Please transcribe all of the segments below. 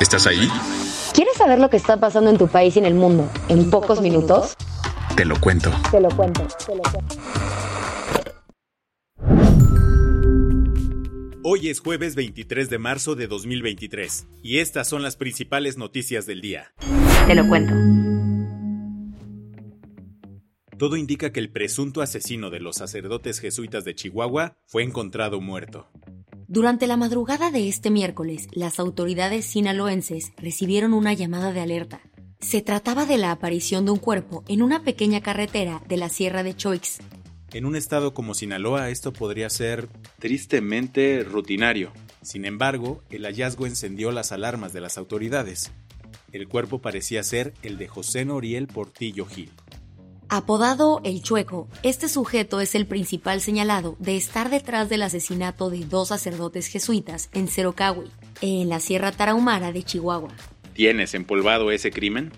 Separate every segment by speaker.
Speaker 1: ¿Estás ahí?
Speaker 2: ¿Quieres saber lo que está pasando en tu país y en el mundo en pocos minutos?
Speaker 1: Te lo cuento.
Speaker 2: Te lo cuento, te lo cuento.
Speaker 3: Hoy es jueves 23 de marzo de 2023 y estas son las principales noticias del día.
Speaker 2: Te lo cuento.
Speaker 3: Todo indica que el presunto asesino de los sacerdotes jesuitas de Chihuahua fue encontrado muerto.
Speaker 4: Durante la madrugada de este miércoles, las autoridades sinaloenses recibieron una llamada de alerta. Se trataba de la aparición de un cuerpo en una pequeña carretera de la Sierra de Choix.
Speaker 3: En un estado como Sinaloa esto podría ser tristemente rutinario. Sin embargo, el hallazgo encendió las alarmas de las autoridades. El cuerpo parecía ser el de José Noriel Portillo Gil.
Speaker 4: Apodado El Chueco, este sujeto es el principal señalado de estar detrás del asesinato de dos sacerdotes jesuitas en Cerocahui, en la Sierra Tarahumara de Chihuahua.
Speaker 3: ¿Tienes empolvado ese crimen?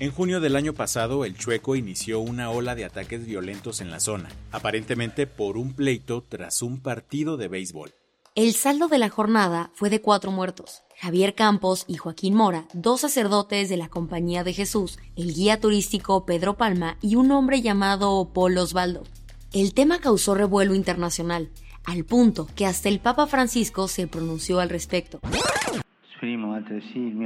Speaker 3: En junio del año pasado, el Chueco inició una ola de ataques violentos en la zona, aparentemente por un pleito tras un partido de béisbol.
Speaker 4: El saldo de la jornada fue de cuatro muertos. Javier Campos y Joaquín Mora, dos sacerdotes de la Compañía de Jesús, el guía turístico Pedro Palma y un hombre llamado Paul Osvaldo. El tema causó revuelo internacional, al punto que hasta el Papa Francisco se pronunció al respecto.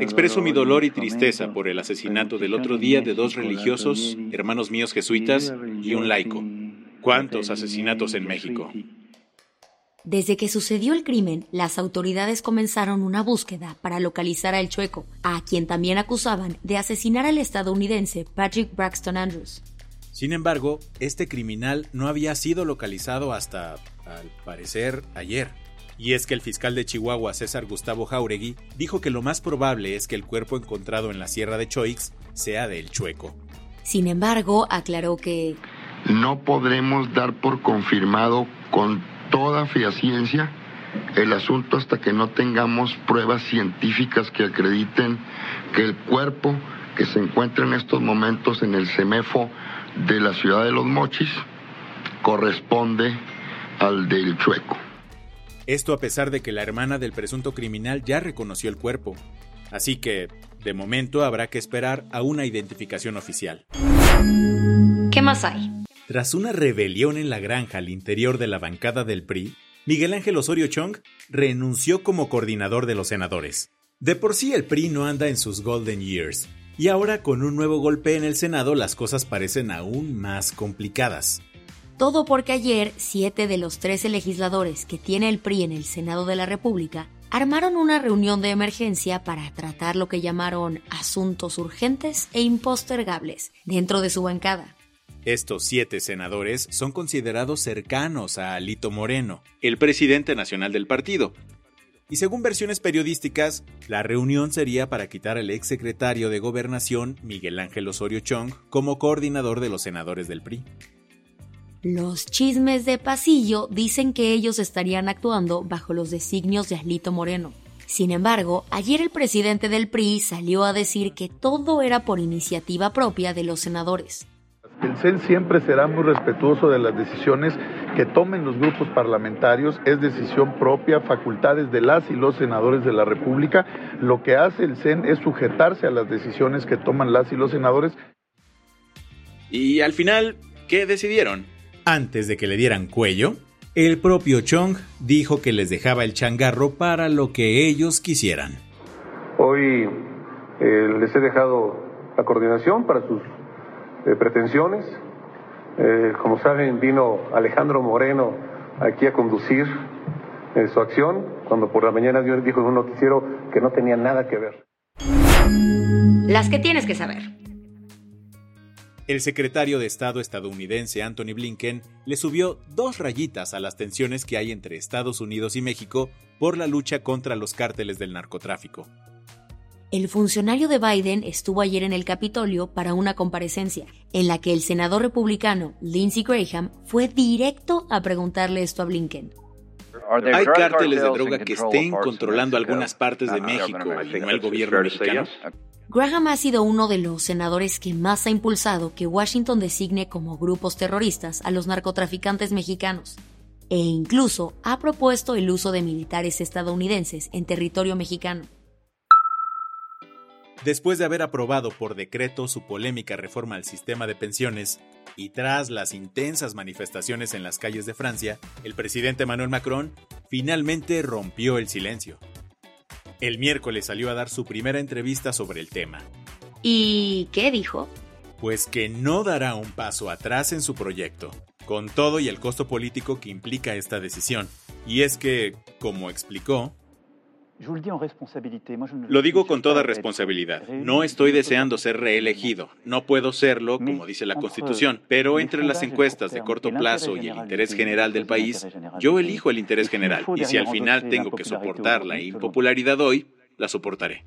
Speaker 3: Expreso mi dolor y tristeza por el asesinato del otro día de dos religiosos, hermanos míos jesuitas y un laico. ¿Cuántos asesinatos en México?
Speaker 4: Desde que sucedió el crimen, las autoridades comenzaron una búsqueda para localizar al chueco, a quien también acusaban de asesinar al estadounidense Patrick Braxton Andrews.
Speaker 3: Sin embargo, este criminal no había sido localizado hasta, al parecer, ayer. Y es que el fiscal de Chihuahua, César Gustavo Jauregui, dijo que lo más probable es que el cuerpo encontrado en la sierra de Choix sea del chueco.
Speaker 4: Sin embargo, aclaró que
Speaker 5: no podremos dar por confirmado con toda fehaciencia el asunto hasta que no tengamos pruebas científicas que acrediten que el cuerpo que se encuentra en estos momentos en el CEMEFO de la ciudad de Los Mochis corresponde al del Chueco.
Speaker 3: Esto a pesar de que la hermana del presunto criminal ya reconoció el cuerpo. Así que, de momento, habrá que esperar a una identificación oficial.
Speaker 4: ¿Qué más hay?
Speaker 3: Tras una rebelión en la granja al interior de la bancada del PRI, Miguel Ángel Osorio Chong renunció como coordinador de los senadores. De por sí el PRI no anda en sus golden years, y ahora con un nuevo golpe en el Senado las cosas parecen aún más complicadas.
Speaker 4: Todo porque ayer siete de los 13 legisladores que tiene el PRI en el Senado de la República armaron una reunión de emergencia para tratar lo que llamaron asuntos urgentes e impostergables dentro de su bancada.
Speaker 3: Estos siete senadores son considerados cercanos a Alito Moreno, el presidente nacional del partido. Y según versiones periodísticas, la reunión sería para quitar al exsecretario de Gobernación, Miguel Ángel Osorio Chong, como coordinador de los senadores del PRI.
Speaker 4: Los chismes de pasillo dicen que ellos estarían actuando bajo los designios de Alito Moreno. Sin embargo, ayer el presidente del PRI salió a decir que todo era por iniciativa propia de los senadores.
Speaker 6: El CEN siempre será muy respetuoso de las decisiones que tomen los grupos parlamentarios, es decisión propia, facultades de las y los senadores de la República. Lo que hace el CEN es sujetarse a las decisiones que toman las y los senadores.
Speaker 3: Y al final, ¿qué decidieron? Antes de que le dieran cuello, el propio Chong dijo que les dejaba el changarro para lo que ellos quisieran.
Speaker 7: Hoy eh, les he dejado la coordinación para sus eh, pretensiones. Eh, como saben, vino Alejandro Moreno aquí a conducir eh, su acción, cuando por la mañana dijo en un noticiero que no tenía nada que ver.
Speaker 4: Las que tienes que saber.
Speaker 3: El secretario de Estado estadounidense Anthony Blinken le subió dos rayitas a las tensiones que hay entre Estados Unidos y México por la lucha contra los cárteles del narcotráfico.
Speaker 4: El funcionario de Biden estuvo ayer en el Capitolio para una comparecencia, en la que el senador republicano Lindsey Graham fue directo a preguntarle esto a Blinken.
Speaker 3: ¿Hay cárteles de droga que estén controlando algunas partes de México y no el gobierno mexicano?
Speaker 4: Graham ha sido uno de los senadores que más ha impulsado que Washington designe como grupos terroristas a los narcotraficantes mexicanos, e incluso ha propuesto el uso de militares estadounidenses en territorio mexicano.
Speaker 3: Después de haber aprobado por decreto su polémica reforma al sistema de pensiones, y tras las intensas manifestaciones en las calles de Francia, el presidente Emmanuel Macron finalmente rompió el silencio. El miércoles salió a dar su primera entrevista sobre el tema.
Speaker 4: ¿Y qué dijo?
Speaker 3: Pues que no dará un paso atrás en su proyecto, con todo y el costo político que implica esta decisión. Y es que, como explicó, lo digo con toda responsabilidad. No estoy deseando ser reelegido. No puedo serlo, como dice la Constitución. Pero entre las encuestas de corto plazo y el interés general del país, yo elijo el interés general. Y si al final tengo que soportar la impopularidad hoy, la soportaré.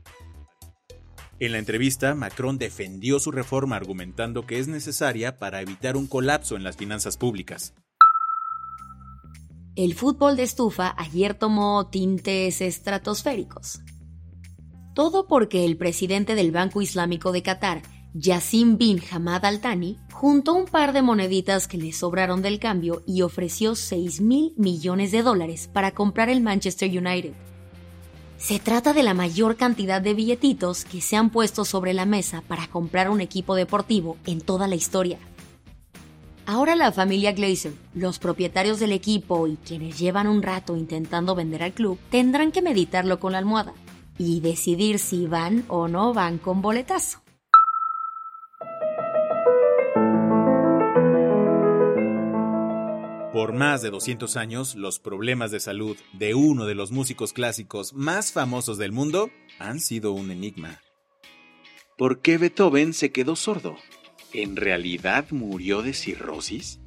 Speaker 3: En la entrevista, Macron defendió su reforma argumentando que es necesaria para evitar un colapso en las finanzas públicas.
Speaker 4: El fútbol de estufa ayer tomó tintes estratosféricos. Todo porque el presidente del Banco Islámico de Qatar, Yassim bin Hamad Al Thani, juntó un par de moneditas que le sobraron del cambio y ofreció 6 mil millones de dólares para comprar el Manchester United. Se trata de la mayor cantidad de billetitos que se han puesto sobre la mesa para comprar un equipo deportivo en toda la historia. Ahora la familia Glazer, los propietarios del equipo y quienes llevan un rato intentando vender al club, tendrán que meditarlo con la almohada y decidir si van o no van con boletazo.
Speaker 3: Por más de 200 años, los problemas de salud de uno de los músicos clásicos más famosos del mundo han sido un enigma. ¿Por qué Beethoven se quedó sordo? ¿En realidad murió de cirrosis?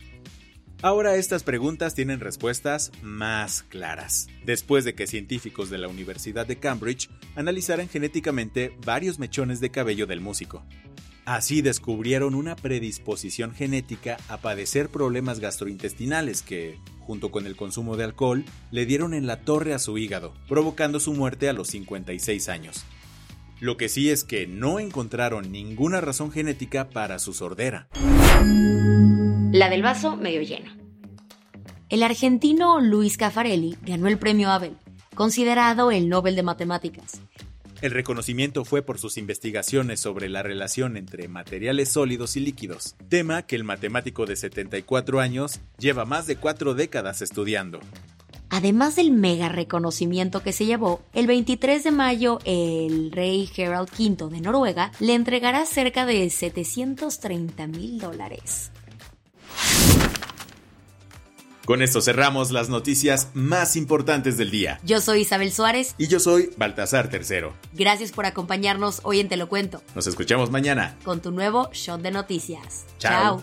Speaker 3: Ahora estas preguntas tienen respuestas más claras, después de que científicos de la Universidad de Cambridge analizaran genéticamente varios mechones de cabello del músico. Así descubrieron una predisposición genética a padecer problemas gastrointestinales que, junto con el consumo de alcohol, le dieron en la torre a su hígado, provocando su muerte a los 56 años. Lo que sí es que no encontraron ninguna razón genética para su sordera.
Speaker 4: La del vaso medio lleno. El argentino Luis Caffarelli ganó el premio Abel, considerado el Nobel de Matemáticas.
Speaker 3: El reconocimiento fue por sus investigaciones sobre la relación entre materiales sólidos y líquidos, tema que el matemático de 74 años lleva más de cuatro décadas estudiando.
Speaker 4: Además del mega reconocimiento que se llevó, el 23 de mayo el rey Harald V de Noruega le entregará cerca de 730 mil dólares.
Speaker 3: Con esto cerramos las noticias más importantes del día.
Speaker 4: Yo soy Isabel Suárez.
Speaker 3: Y yo soy Baltasar Tercero.
Speaker 4: Gracias por acompañarnos hoy en Te lo Cuento.
Speaker 3: Nos escuchamos mañana.
Speaker 4: Con tu nuevo show de noticias.
Speaker 3: Chao.